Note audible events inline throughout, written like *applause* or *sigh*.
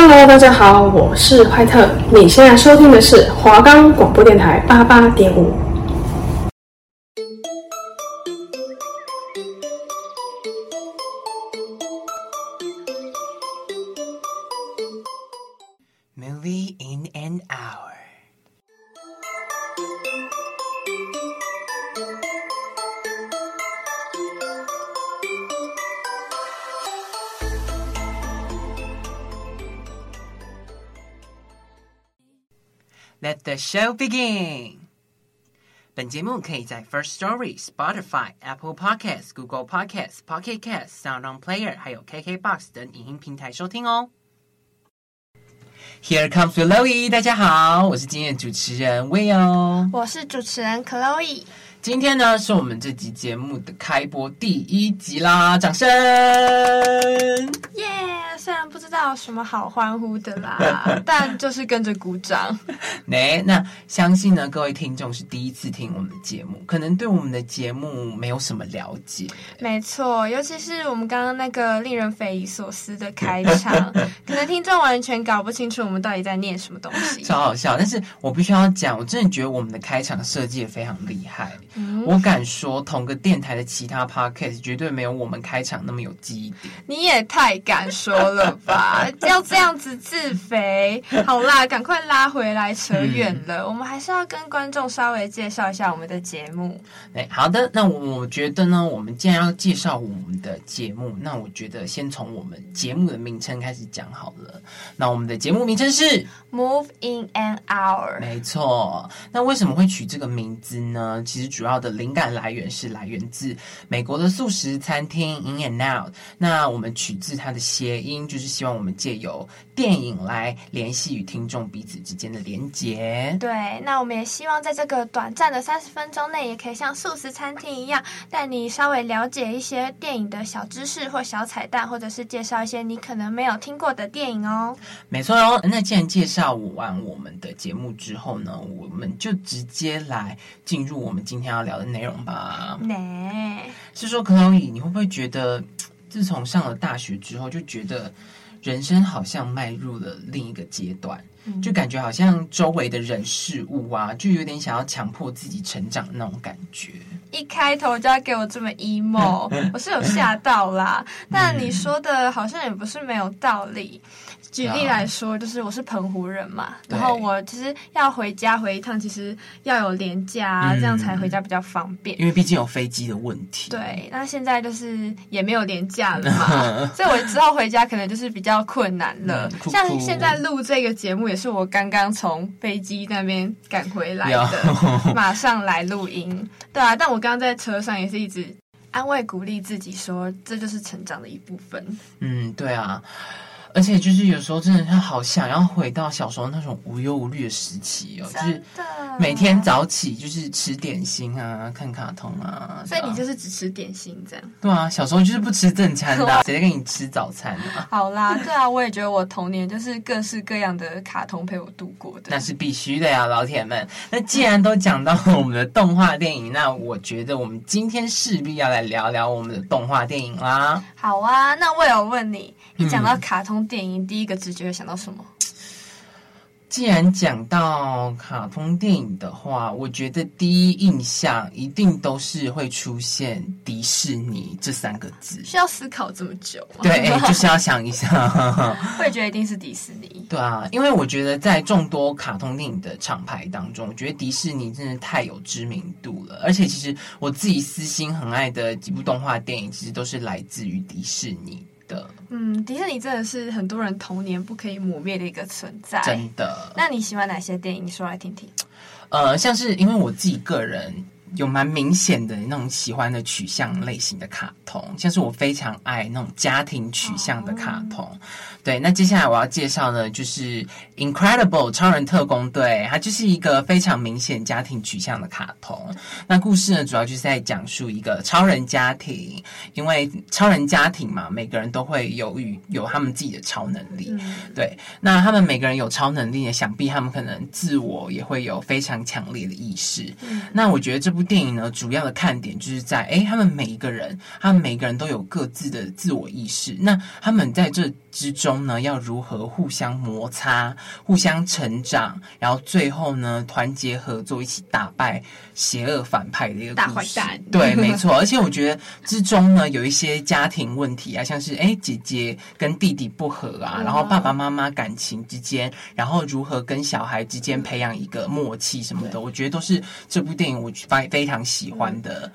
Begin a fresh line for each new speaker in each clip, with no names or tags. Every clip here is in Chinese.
Hello，大家好，我是怀特。你现在收听的是华冈广播电台八八点五。
Let the show begin. 本节目可以在 First Story、Spotify、Apple Podcasts、Google Podcasts、Pocket Casts、SoundOn Player 还有 KKBox 等影音平台收听哦。Here comes Chloe，大家好，我是今天的主持人 Will，
我是主持人 Chloe。
今天呢是我们这集节目的开播第一集啦，掌声！
耶！Yeah, 虽然不知道有什么好欢呼的啦，但就是跟着鼓掌。
那 *laughs* 那相信呢，各位听众是第一次听我们的节目，可能对我们的节目没有什么了解。
没错，尤其是我们刚刚那个令人匪夷所思的开场，可能听众完全搞不清楚我们到底在念什么东西。
超好笑！但是我必须要讲，我真的觉得我们的开场设计也非常厉害。
嗯、
我敢说，同个电台的其他 podcast 绝对没有我们开场那么有记忆点。
你也太敢说了吧！*laughs* 要这样子自肥？好啦，赶快拉回来，扯远了。嗯、我们还是要跟观众稍微介绍一下我们的节目。
哎，好的。那我觉得呢，我们既然要介绍我们的节目，那我觉得先从我们节目的名称开始讲好了。那我们的节目名称是
Move in an Hour。
没错。那为什么会取这个名字呢？其实主要的灵感来源是来源自美国的素食餐厅 In and Out。那我们取自它的谐音，就是希望我们借由电影来联系与听众彼此之间的连接。
对，那我们也希望在这个短暂的三十分钟内，也可以像素食餐厅一样，带你稍微了解一些电影的小知识或小彩蛋，或者是介绍一些你可能没有听过的电影哦。
没错哦。那既然介绍完我们的节目之后呢，我们就直接来进入我们今天要聊的内容吧。
呢
是说，Chloe，你会不会觉得，自从上了大学之后，就觉得人生好像迈入了另一个阶段，就感觉好像周围的人事物啊，就有点想要强迫自己成长的那种感觉。
一开头就要给我这么 emo，*laughs* 我是有吓到啦。但你说的好像也不是没有道理。举例来说，就是我是澎湖人嘛，然后我其实要回家回一趟，其实要有廉价，这样才回家比较方便。
因为毕竟有飞机的问题。
对，那现在就是也没有廉价了嘛，*laughs* 所以我之后回家可能就是比较困难了。像现在录这个节目，也是我刚刚从飞机那边赶回来的，*laughs* 马上来录音。对啊，但我刚刚在车上也是一直安慰鼓励自己说，这就是成长的一部分。
嗯，对啊。而且就是有时候真的是好想要回到小时候那种无忧无虑的时期哦，就是每天早起就是吃点心啊，看卡通啊。
所以你就是只吃点心这样？
对啊，小时候就是不吃正餐的，*laughs* 谁在跟你吃早餐啊？
好啦，对啊，我也觉得我童年就是各式各样的卡通陪我度过的。
那是必须的呀，老铁们。那既然都讲到我们的动画电影，那我觉得我们今天势必要来聊聊我们的动画电影啦。
好啊，那我有问你，你讲到卡通。电影第一个直觉会想到什么？
既然讲到卡通电影的话，我觉得第一印象一定都是会出现迪士尼这三个字。
需要思考这么久吗？
对，就是要想一下。*laughs*
我也觉得一定是迪士尼。
对啊，因为我觉得在众多卡通电影的厂牌当中，我觉得迪士尼真的太有知名度了。而且，其实我自己私心很爱的几部动画电影，其实都是来自于迪士尼。的，
嗯，迪士尼真的是很多人童年不可以磨灭的一个存在。
真的，
那你喜欢哪些电影？你说来听听。
呃，像是因为我自己个人有蛮明显的那种喜欢的取向类型的卡通，像是我非常爱那种家庭取向的卡通。哦对，那接下来我要介绍的就是《Incredible 超人特工队》，它就是一个非常明显家庭取向的卡通。那故事呢，主要就是在讲述一个超人家庭，因为超人家庭嘛，每个人都会有与有他们自己的超能力。嗯、对，那他们每个人有超能力呢，想必他们可能自我也会有非常强烈的意识。嗯、那我觉得这部部电影呢，主要的看点就是在，哎，他们每一个人，他们每个人都有各自的自我意识。那他们在这之中呢，要如何互相摩擦、互相成长，然后最后呢，团结合作，一起打败邪恶反派的一个
大坏蛋。
对，没错。*laughs* 而且我觉得之中呢，有一些家庭问题啊，像是哎，姐姐跟弟弟不和啊，然后爸爸妈妈感情之间，然后如何跟小孩之间培养一个默契什么的，我觉得都是这部电影我非非常喜欢的。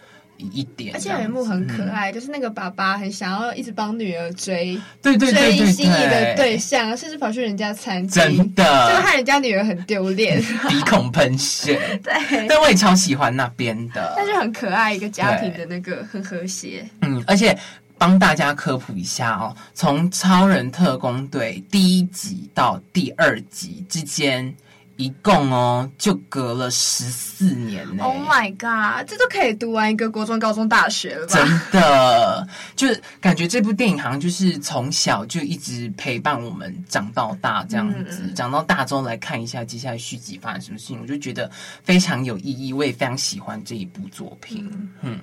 一点，
而且有一幕很可爱，嗯、就是那个爸爸很想要一直帮女儿追，
对对对，对，
追心仪的对象，甚至跑去人家餐厅，
真的，
就害人家女儿很丢脸，*laughs*
鼻孔喷血。*laughs*
对，
但我也超喜欢那边的，
但是很可爱，一个家庭的那个很和谐。
嗯，而且帮大家科普一下哦，从《超人特工队》第一集到第二集之间。一共哦，就隔了十四年呢。
Oh my god，这都可以读完一个国中、高中、大学了吧？
真的，就是感觉这部电影好像就是从小就一直陪伴我们长到大这样子，嗯、长到大之后来看一下接下来续集发生什么事情，我就觉得非常有意义。我也非常喜欢这一部作品。嗯，嗯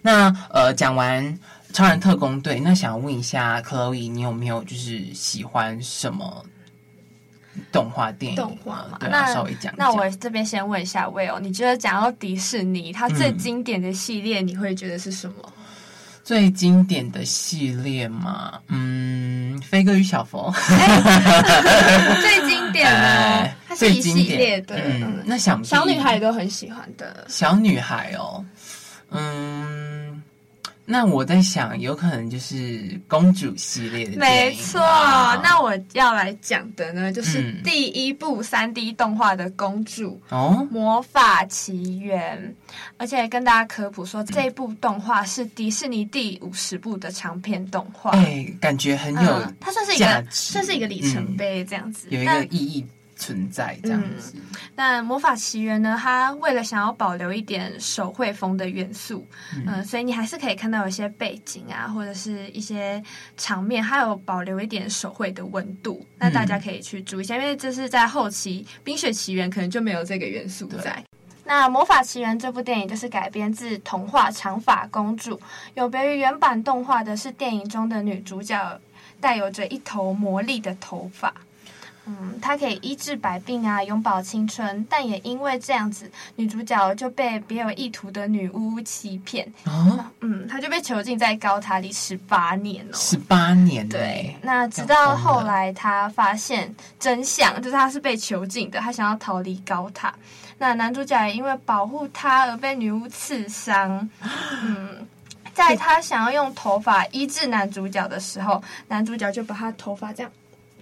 那呃，讲完《超人特工队》，那想要问一下 Chloe，你有没有就是喜欢什么？动画电影，
动画嘛，
对啊、
那
稍微讲讲。
那我这边先问一下 Will，你觉得讲到迪士尼，它最经典的系列，你会觉得是什么？嗯、
最经典的系列嘛，嗯，飞哥与小佛。*laughs*
最经典的，*laughs* 它是一系列的。
嗯，那想
小女孩都很喜欢的。
小女孩哦，嗯。那我在想，有可能就是公主系列的。
没错，那我要来讲的呢，就是第一部三 D 动画的公主哦，《魔法奇缘》。而且跟大家科普说，这部动画是迪士尼第五十部的长篇动画。
哎，感觉很有，
它算是一个，算是一个里程碑，这样子，
有一个意义。存在这样子，嗯，
那《魔法奇缘》呢？它为了想要保留一点手绘风的元素，嗯，呃，所以你还是可以看到有些背景啊，或者是一些场面，还有保留一点手绘的温度。那大家可以去注意一下，因为这是在后期《冰雪奇缘》可能就没有这个元素在。那《魔法奇缘》这部电影就是改编自童话《长发公主》，有别于原版动画的是，电影中的女主角带有着一头魔力的头发。嗯，她可以医治百病啊，永葆青春，但也因为这样子，女主角就被别有意图的女巫欺骗。哦，嗯，她就被囚禁在高塔里十八年哦，
十八年。
对，那直到后来她发现真相，就是她是被囚禁的，她想要逃离高塔。那男主角也因为保护她而被女巫刺伤。嗯，在她想要用头发医治男主角的时候，男主角就把他头发这样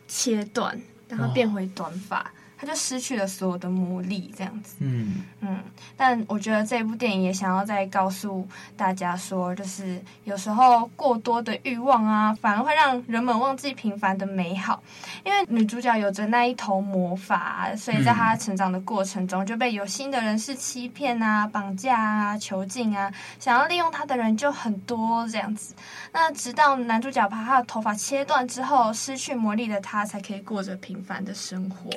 切断。让它变回短发，他就失去了所有的魔力，这样子。嗯嗯，但我觉得这部电影也想要再告诉大家说，就是有时候过多的欲望啊，反而会让人们忘记平凡的美好。因为女主角有着那一头魔法，所以在她成长的过程中就被有心的人士欺骗啊、绑架啊、囚禁啊，想要利用她的人就很多这样子。那直到男主角把她的头发切断之后，失去魔力的她才可以过着平凡的生活。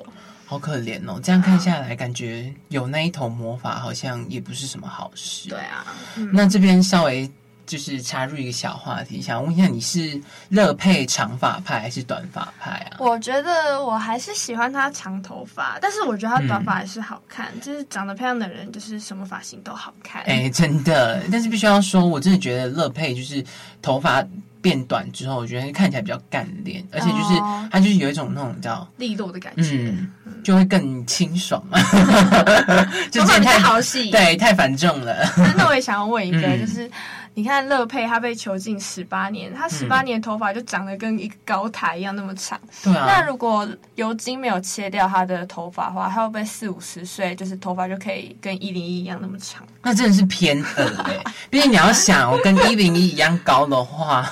好可怜哦！这样看下来，感觉有那一头魔法好像也不是什么好事。
对啊，
嗯、那这边稍微就是插入一个小话题，想问一下，你是乐佩长发派还是短发派啊？
我觉得我还是喜欢他长头发，但是我觉得他短发还是好看。嗯、就是长得漂亮的人，就是什么发型都好看。
哎、欸，真的，但是必须要说，我真的觉得乐佩就是头发。变短之后，我觉得看起来比较干练，而且就是它就是有一种那种叫
利落的感觉，
嗯，就会更清爽嘛。*laughs* *laughs*
头发太好洗，
对，太繁重了。
那我也想要问一个，就是。你看乐佩，他被囚禁十八年，他十八年头发就长得跟一个高台一样那么长。对啊。那如果尤金没有切掉他的头发的话，他会不会四五十岁，就是头发就可以跟一零一一样那么长？
那真的是偏恶哎！*laughs* 毕竟你要想，我跟一零一一样高的话，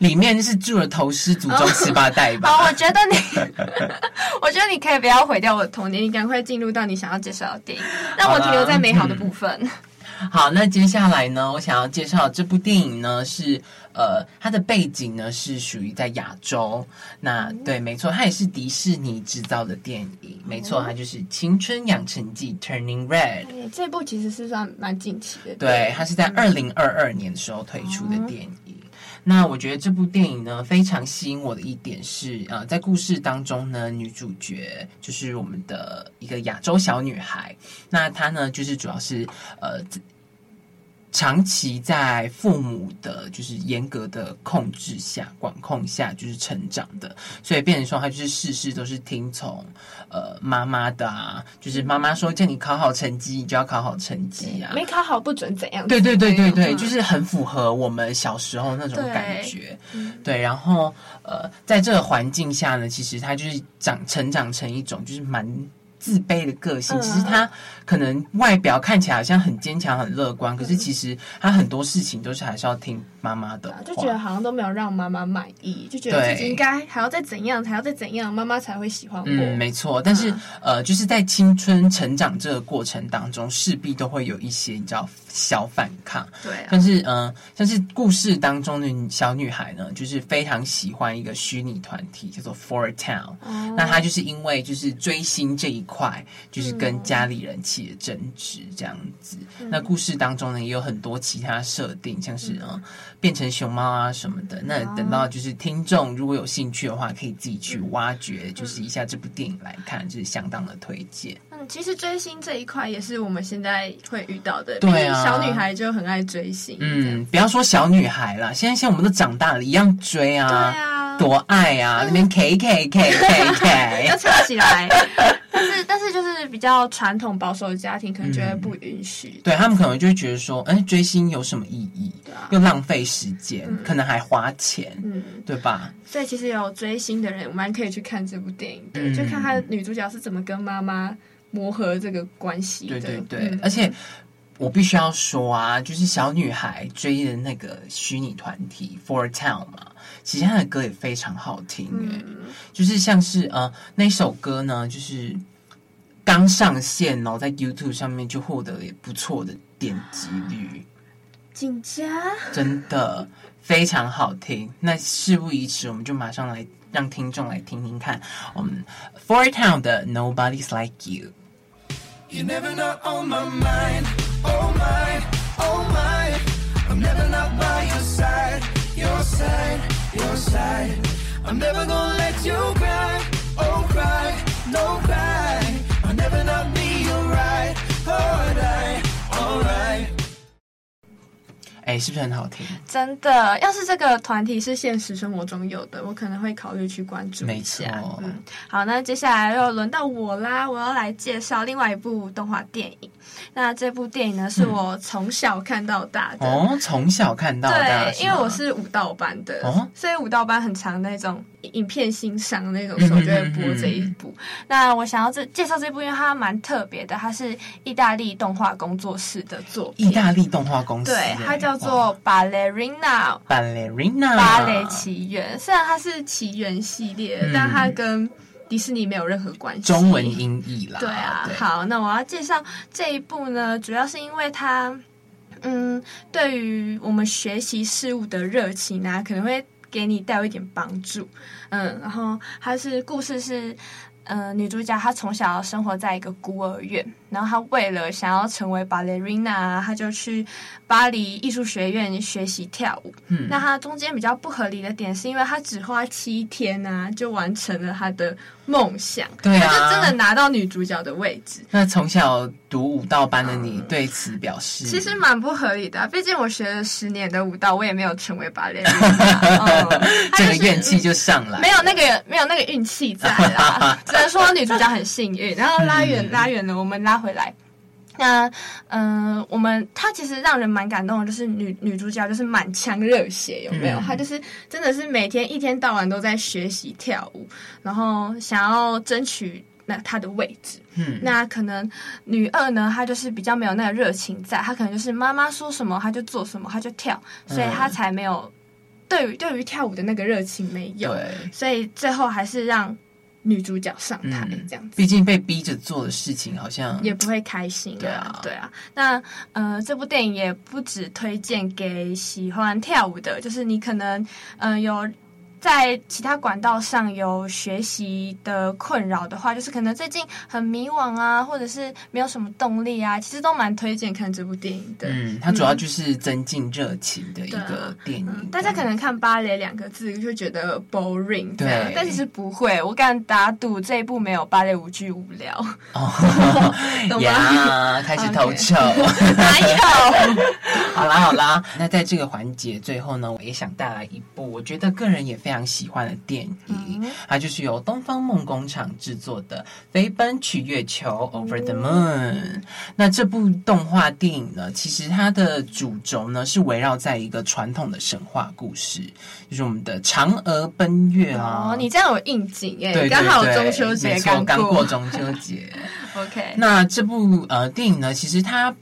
里面是住了头师祖宗十八代吧？
好，我觉得你，*laughs* 我觉得你可以不要毁掉我的童年，你赶快进入到你想要介绍的电影，让我停留在美好的部分。*laughs*
好，那接下来呢，我想要介绍这部电影呢，是呃，它的背景呢是属于在亚洲。那对，没错，它也是迪士尼制造的电影，没错，它就是《青春养成记》（Turning Red）。
这部其实是算蛮近期的，
对，它是在二零二二年的时候推出的电影。那我觉得这部电影呢，非常吸引我的一点是，呃，在故事当中呢，女主角就是我们的一个亚洲小女孩，那她呢，就是主要是呃。长期在父母的，就是严格的控制下、管控下，就是成长的，所以变成说他就是事事都是听从呃妈妈的啊，就是妈妈说叫你考好成绩，你就要考好成绩啊，
没考好不准怎样？
对对对对对，就是很符合我们小时候那种感觉。对，对，然后呃，在这个环境下呢，其实他就是长成长成一种就是蛮。自卑的个性，其实他可能外表看起来好像很坚强、很乐观，可是其实他很多事情都是还是要听妈妈的话，
就觉得好像都没有让妈妈满意，就觉得自己应该还要再怎样，还要再怎样，妈妈才会喜欢我。
嗯，没错。但是、啊、呃，就是在青春成长这个过程当中，势必都会有一些你知道小反抗。
对、啊，
但是嗯、呃，像是故事当中的小女孩呢，就是非常喜欢一个虚拟团体叫做 Four Town、哦。那她就是因为就是追星这一。块就是跟家里人起了争执这样子，嗯。那故事当中呢，也有很多其他设定，像是变成熊猫啊什么的。那等到就是听众如果有兴趣的话，可以自己去挖掘，就是一下这部电影来看，就是相当的推荐。
嗯，其实追星这一块也是我们现在会遇到的。
对啊，
小女孩就很爱追星。
嗯，不要说小女孩啦，现在像我们都长大了，一样追啊。对啊，多爱啊！那边 K K K K K *laughs*
要唱起来。*laughs* 但是，*laughs* 但是就是比较传统保守的家庭，可能觉得不允许。
嗯、对他们可能就会觉得说，哎、欸，追星有什么意义？对啊，又浪费时间、嗯，可能还花钱，嗯，对吧？
所以其实有追星的人，我们可以去看这部电影，对，嗯、就看他女主角是怎么跟妈妈磨合这个关系。
对对对，嗯、而且我必须要说啊，就是小女孩追的那个虚拟团体 Four Town 嘛。其实她的歌也非常好听，哎、嗯，就是像是呃那首歌呢，就是刚上线哦，在 YouTube 上面就获得了不错的点击率，
紧张，
真的非常好听。那事不宜迟，我们就马上来让听众来听听看，我们 Four Town 的 Nobody's Like You。You never not on my mind, oh my, oh my, I'm never not by your side, your side. Your side, I'm never gonna let you cry, oh cry, no cry. I'll never not be your right, alright, alright. 哎，是不是很好听？
真的，要是这个团体是现实生活中有的，我可能会考虑去关注一下。
没错。
嗯，好，那接下来又轮到我啦，我要来介绍另外一部动画电影。那这部电影呢，是我从小看到大的。
嗯、哦，从小看到大。
对，因为我是舞蹈班的，哦、所以舞蹈班很常那种影片欣赏那种时候就会播这一部。嗯嗯嗯、那我想要这介绍这部，因为它蛮特别的，它是意大利动画工作室的作品。
意大利动画公司，
对，它叫做 Ballerina。
Ballerina。
芭蕾奇缘，虽然它是奇缘系列，嗯、但它跟迪士尼没有任何关系，
中文音译啦。
对啊，好，那我要介绍这一部呢，主要是因为它，嗯，对于我们学习事物的热情啊，可能会给你带有一点帮助。嗯，然后它是故事是。嗯、呃，女主角她从小生活在一个孤儿院，然后他为了想要成为 ballerina，她就去巴黎艺术学院学习跳舞。嗯，那他中间比较不合理的点是因为他只花七天啊，就完成了他的梦想。
对啊，
他就真的拿到女主角的位置。
那从小读舞蹈班的你对此表示？
其实蛮不合理的、啊，毕竟我学了十年的舞蹈，我也没有成为 ballerina，*laughs* 哦
这个怨气就上来，
没有那个没有那个运气在啦。*laughs* 只能说女主角很幸运，然后拉远拉远了，我们拉回来。那嗯、呃，我们她其实让人蛮感动的，就是女女主角就是满腔热血，有没有？她就是真的是每天一天到晚都在学习跳舞，然后想要争取那她的位置。嗯，那可能女二呢，她就是比较没有那个热情在，她可能就是妈妈说什么她就做什么，她就跳，所以她才没有对于对于跳舞的那个热情没有。所以最后还是让。女主角上台这样子，
毕竟被逼着做的事情好像
也不会开心啊。对啊，对啊。那呃，这部电影也不只推荐给喜欢跳舞的，就是你可能嗯、呃、有在其他管道上有学习的困扰的话，就是可能最近很迷惘啊，或者是没有什么动力啊，其实都蛮推荐看这部电影的。
嗯，它主要就是增进热情的一个电影。嗯、
大家可能看芭蕾两个字就觉得 boring，
对，
但其实不会。我敢打赌这一部没有芭蕾舞剧无聊。哦，*laughs*
懂吗？*laughs* 开始偷臭
，okay. *laughs* 哪有？
好啦好啦，*laughs* 那在这个环节最后呢，我也想带来一部我觉得个人也非常喜欢的电影，嗯、它就是由东方梦工厂制作的《飞奔去月球》（Over the Moon）。嗯、那这部动画电影呢，其实它的主轴呢是围绕在一个传统的神话故事，就是我们的嫦娥奔月啊。
哦，你这样有应景耶，对，刚好中秋节刚过，
刚过中秋节。*laughs*
OK，
那这部呃电影呢，其实它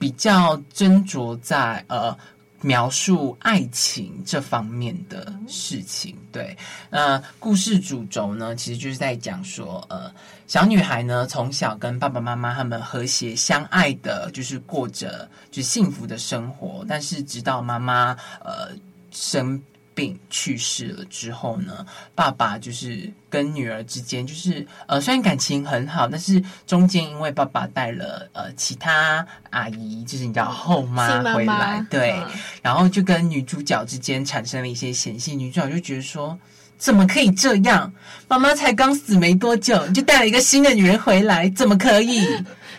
比较斟酌在呃。描述爱情这方面的事情，对，呃，故事主轴呢，其实就是在讲说，呃，小女孩呢，从小跟爸爸妈妈他们和谐相爱的，就是过着就幸福的生活，但是直到妈妈呃生。病去世了之后呢，爸爸就是跟女儿之间就是呃，虽然感情很好，但是中间因为爸爸带了呃其他阿姨，就是你知道后妈回来，妈妈对，嗯、然后就跟女主角之间产生了一些嫌隙，女主角就觉得说，怎么可以这样？妈妈才刚死没多久，你就带了一个新的女人回来，怎么可以？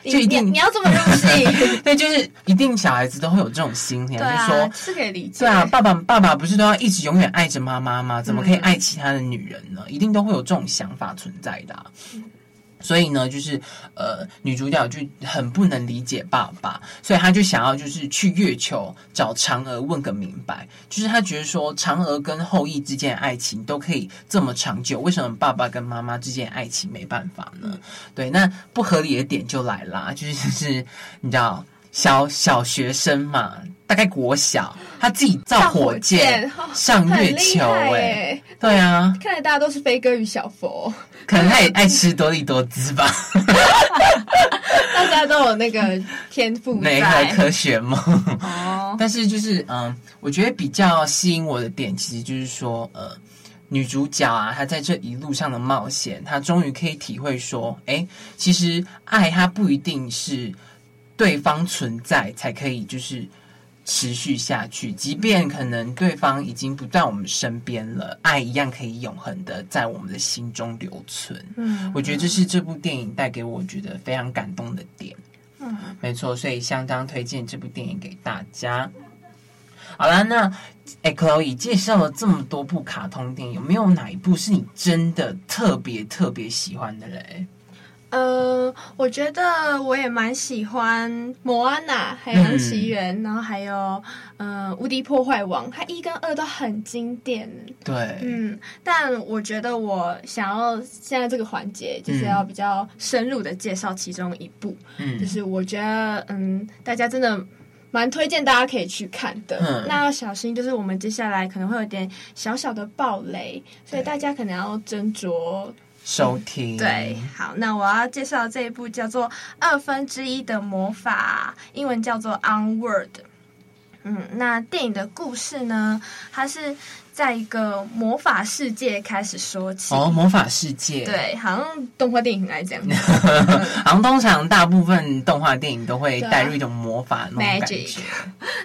就一定
你，你要这么入戏？*laughs*
对，就是一定小孩子都会有这种心理，
啊、
就是说
是可以理解。
对啊，爸爸爸爸不是都要一直永远爱着妈妈吗？怎么可以爱其他的女人呢？嗯、一定都会有这种想法存在的、所以呢，就是呃，女主角就很不能理解爸爸，所以她就想要就是去月球找嫦娥问个明白。就是她觉得说，嫦娥跟后羿之间的爱情都可以这么长久，为什么爸爸跟妈妈之间的爱情没办法呢？对，那不合理的点就来啦，就是就是你知道，小小学生嘛，大概国小，他自己造火箭上月球、欸，哎，对啊，
看来大家都是飞哥与小佛。
可能他也爱吃多利多滋吧，
大家都有那个天赋，
没个科学梦。哦，但是就是嗯，我觉得比较吸引我的点，其实就是说，呃，女主角啊，她在这一路上的冒险，她终于可以体会说，哎，其实爱它不一定是对方存在才可以，就是。持续下去，即便可能对方已经不在我们身边了，爱一样可以永恒的在我们的心中留存。嗯，我觉得这是这部电影带给我觉得非常感动的点。嗯，没错，所以相当推荐这部电影给大家。好啦，那哎，Chloe 介绍了这么多部卡通电影，有没有哪一部是你真的特别特别喜欢的嘞？
呃，我觉得我也蛮喜欢《摩安娜》《海洋奇缘》嗯，然后还有呃《无敌破坏王》，它一跟二都很经典。
对，
嗯，但我觉得我想要现在这个环节就是要比较深入的介绍其中一部，嗯，就是我觉得嗯，大家真的蛮推荐大家可以去看的。嗯，那要小心，就是我们接下来可能会有点小小的暴雷，所以大家可能要斟酌。
收听、
嗯、对，好，那我要介绍这一部叫做《二分之一的魔法》，英文叫做《Onward》。嗯，那电影的故事呢，它是。在一个魔法世界开始说起
哦，魔法世界
对，好像动画电影很爱这样子，*laughs*
好像通常大部分动画电影都会带入一种魔法那种感觉。Magic。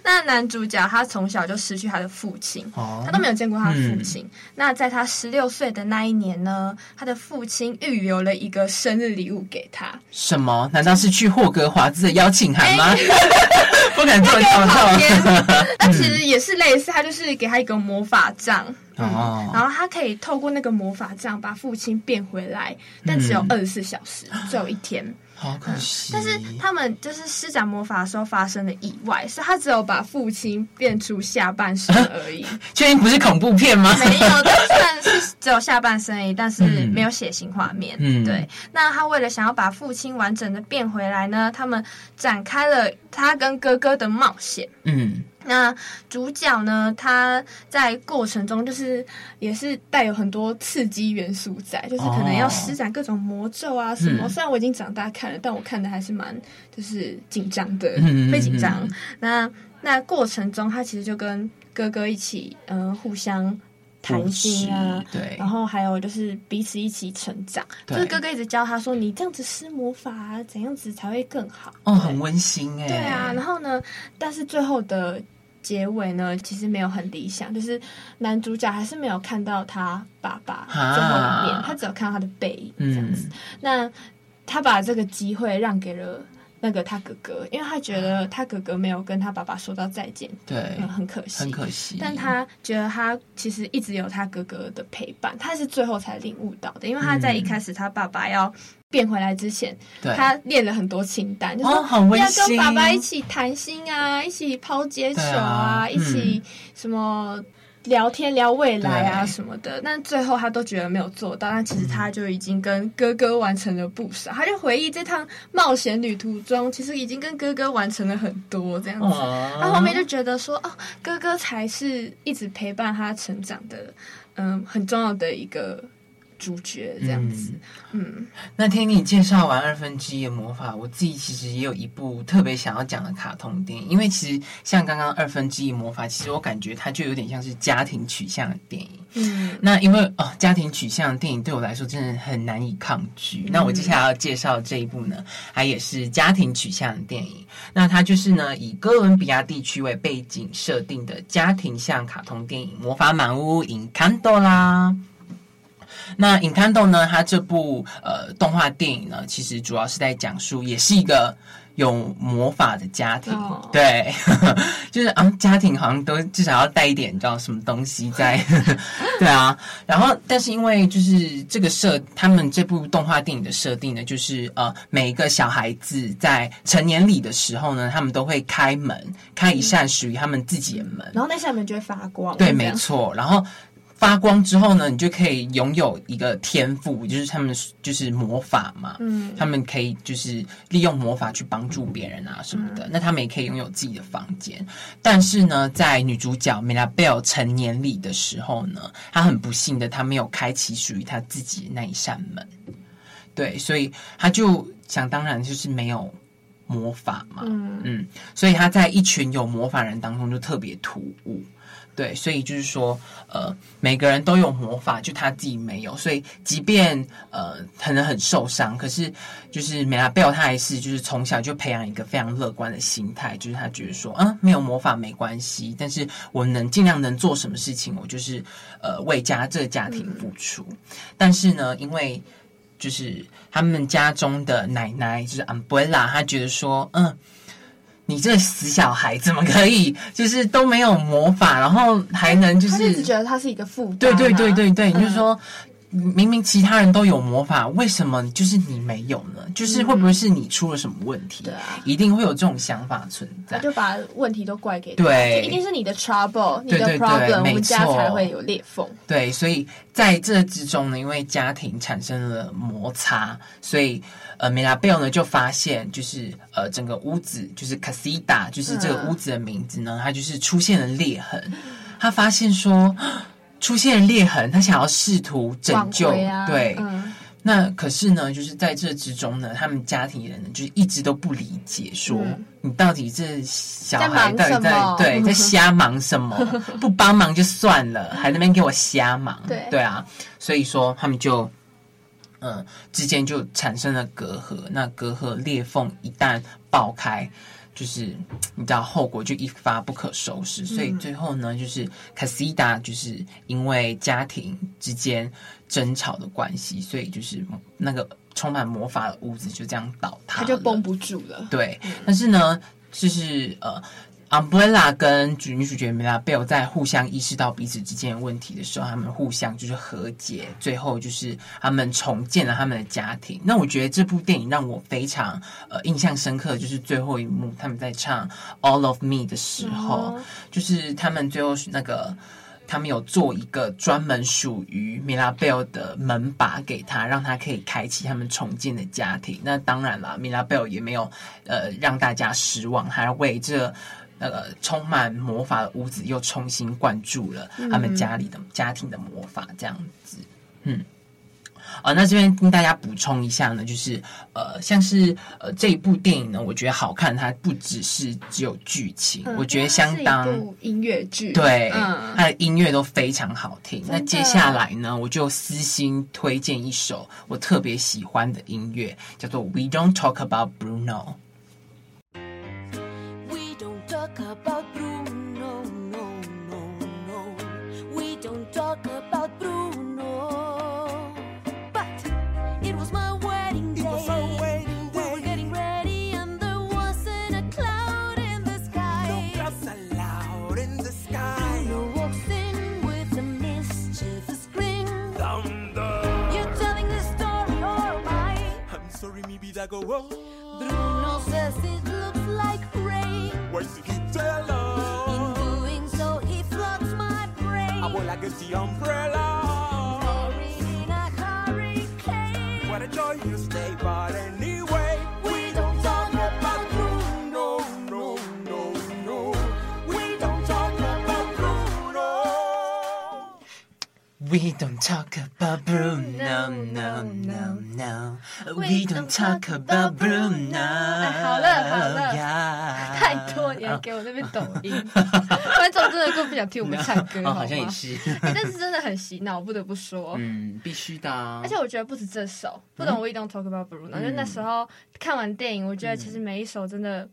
那男主角他从小就失去他的父亲，哦、他都没有见过他的父亲。嗯、那在他十六岁的那一年呢，他的父亲预留了一个生日礼物给他。
什么？难道是去霍格华兹的邀请函吗？欸、不敢这么
说。那 *laughs* 其实也是类似，他就是给他一个魔法。杖，嗯，哦、然后他可以透过那个魔法杖把父亲变回来，但只有二十四小时，嗯、只有一天。
好可惜、嗯。
但是他们就是施展魔法的时候发生了意外，是他只有把父亲变出下半身而已。*laughs*
确定不是恐怖片吗？
没有，但虽然是只有下半身而已，但是没有血腥画面。嗯，对。那他为了想要把父亲完整的变回来呢，他们展开了他跟哥哥的冒险。嗯。那主角呢？他在过程中就是也是带有很多刺激元素在，就是可能要施展各种魔咒啊什么。哦、虽然我已经长大看了，但我看的还是蛮就是紧张的，*laughs* 会紧张。那那过程中，他其实就跟哥哥一起，嗯、呃，互相。谈心啊，
对，
然后还有就是彼此一起成长。就是哥哥一直教他说：“你这样子施魔法啊，怎样子才会更好？”
哦，很温馨哎。
对啊，然后呢，但是最后的结尾呢，其实没有很理想，就是男主角还是没有看到他爸爸最后一面，他只有看到他的背影这样子。嗯、那他把这个机会让给了。那个他哥哥，因为他觉得他哥哥没有跟他爸爸说到再见，
对，
嗯，很可惜，
很可惜。
但他觉得他其实一直有他哥哥的陪伴，他是最后才领悟到的。因为他在一开始他爸爸要变回来之前，他列了很多清单，就是
说
要跟爸爸一起谈心啊，一起抛接球啊，啊嗯、一起什么。聊天聊未来啊什么的，但最后他都觉得没有做到。但其实他就已经跟哥哥完成了不少。他就回忆这趟冒险旅途中，其实已经跟哥哥完成了很多这样子。他后面就觉得说，哦，哥哥才是一直陪伴他成长的，嗯，很重要的一个。主角这样子，嗯，嗯，
那听你介绍完二分之一的魔法，我自己其实也有一部特别想要讲的卡通电影，因为其实像刚刚二分之一魔法，其实我感觉它就有点像是家庭取向的电影，嗯，那因为哦，家庭取向的电影对我来说真的很难以抗拒。嗯、那我接下来要介绍的这一部呢，它也是家庭取向的电影，那它就是呢以哥伦比亚地区为背景设定的家庭向卡通电影《魔法满屋 Encanto》啦。那《Encanto》呢？它这部呃动画电影呢，其实主要是在讲述，也是一个有魔法的家庭。Oh. 对，*laughs* 就是啊，家庭好像都至少要带一点，你知道什么东西在？*laughs* 对啊。然后，但是因为就是这个设，他们这部动画电影的设定呢，就是呃，每一个小孩子在成年礼的时候呢，他们都会开门，开一扇属于他们自己的门，
然后那扇门就会发光。
对，没错。然后。发光之后呢，你就可以拥有一个天赋，就是他们就是魔法嘛。嗯，他们可以就是利用魔法去帮助别人啊什么的。嗯、那他们也可以拥有自己的房间。但是呢，在女主角 Mirabel 成年礼的时候呢，她很不幸的，她没有开启属于她自己的那一扇门。对，所以她就想当然就是没有魔法嘛。嗯嗯，所以她在一群有魔法人当中就特别突兀。对，所以就是说，呃，每个人都有魔法，就他自己没有。所以，即便呃可能很受伤，可是就是梅拉贝尔他还是就是从小就培养一个非常乐观的心态，就是他觉得说，嗯，没有魔法没关系，但是我能尽量能做什么事情，我就是呃为家这个家庭付出。嗯、但是呢，因为就是他们家中的奶奶就是 Umbrella，他觉得说，嗯。你这死小孩怎么可以？就是都没有魔法，然后还能就是？他
一直觉得他是一个负担。
对对对对对，嗯、你就说。明明其他人都有魔法，为什么就是你没有呢？就是会不会是你出了什么问题？对啊、嗯，一定会有这种想法存在。
他就把问题都怪给，
对，
一定是你的 trouble，你的 problem，我们家才会有裂缝。
对，所以在这之中呢，因为家庭产生了摩擦，所以呃，米拉贝尔呢就发现，就是呃，整个屋子就是 Casita，就是这个屋子的名字呢，嗯、它就是出现了裂痕。他发现说。出现裂痕，他想要试图拯救，啊、对，嗯、那可是呢，就是在这之中呢，他们家庭人呢，就是一直都不理解，说、嗯、你到底这小孩到底在，在对 *laughs* 在瞎忙什么？不帮忙就算了，还在那边给我瞎忙，对。对啊，所以说他们就嗯之间就产生了隔阂，那隔阂裂缝一旦爆开。就是你知道后果就一发不可收拾，所以最后呢，就是卡西达就是因为家庭之间争吵的关系，所以就是那个充满魔法的屋子就这样倒塌，
他就绷不住了。
对，嗯、但是呢，就是呃。Umbrella 跟女主角 Mirabel 在互相意识到彼此之间的问题的时候，他们互相就是和解，最后就是他们重建了他们的家庭。那我觉得这部电影让我非常呃印象深刻，就是最后一幕他们在唱 All of Me 的时候，就是他们最后那个他们有做一个专门属于 Mirabel 的门把给他，让他可以开启他们重建的家庭。那当然了，Mirabel 也没有呃让大家失望，还为这。那个充满魔法的屋子又重新灌注了他们家里的家庭的魔法，这样子，嗯，呃，那这边跟大家补充一下呢，就是呃，像是呃这一部电影呢，我觉得好看，它不只是只有剧情，嗯、我觉得相当
音乐剧，
对，嗯、它的音乐都非常好听。那接下来呢，我就私心推荐一首我特别喜欢的音乐，叫做《We Don't Talk About Bruno》。about don't talk about Bruno, no, no, no. We don't talk about Bruno.
好了 *laughs* 好了，太多你还给我那边抖音，观众真的更不想听我们唱歌，*laughs*
好像也是。*laughs*
但是真的很洗脑，不得不说。
嗯，必须的。
而且我觉得不止这首，不懂 We don't talk about Bruno。就那时候看完电影，我觉得其实每一首真的。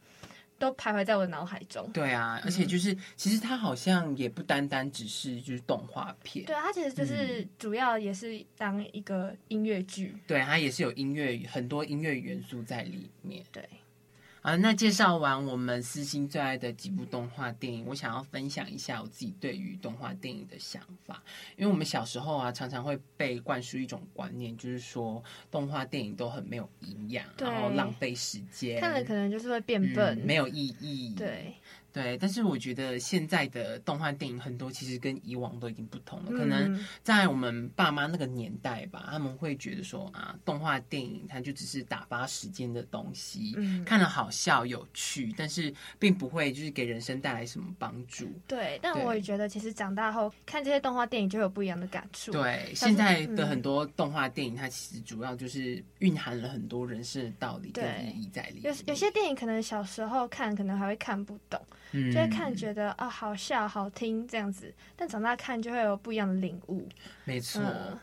都徘徊在我的脑海中。
对啊，而且就是，其实它好像也不单单只是就是动画片。
对啊，它其实就是主要也是当一个音乐剧。
对，它也是有音乐很多音乐元素在里面。
对。
啊，那介绍完我们私心最爱的几部动画电影，我想要分享一下我自己对于动画电影的想法。因为我们小时候啊，常常会被灌输一种观念，就是说动画电影都很没有营养，然后浪费时间，
看了可能就是会变笨，
嗯，没有意义。
对。
对，但是我觉得现在的动画电影很多其实跟以往都已经不同了。可能在我们爸妈那个年代吧，他们会觉得说啊，动画电影它就只是打发时间的东西，嗯、看了好笑有趣，但是并不会就是给人生带来什么帮助。
对，但我也觉得其实长大后看这些动画电影就有不一样的感触。
对，现在的很多动画电影它其实主要就是蕴含了很多人生的道理跟意义在里面。
有有些电影可能小时候看可能还会看不懂。就会看觉得啊、哦、好笑好听这样子，但长大看就会有不一样的领悟。
没错。嗯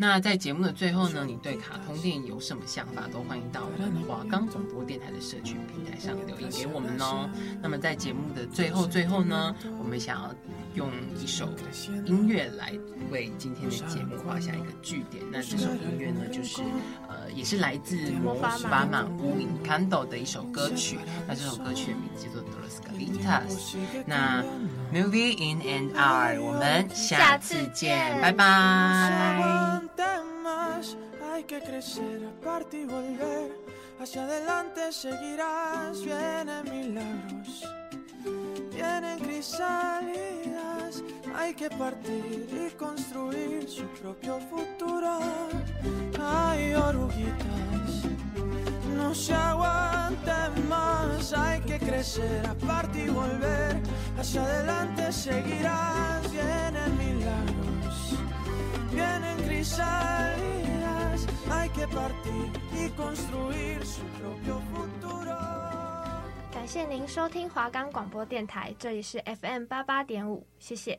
那在节目的最后呢，你对卡通电影有什么想法，都欢迎到我们华冈广播电台的社群平台上留言给我们哦。那么在节目的最后最后呢，我们想要用一首音乐来为今天的节目画下一个句点。那这首音乐呢，就是呃，也是来自魔法满屋 Encanto 的一首歌曲。那这首歌曲的名字叫做 Dos Galitas。那 Movie in an Hour，我们下次见，拜拜。
感谢您收听华冈广播电台，这里是 FM 八八点五，谢谢。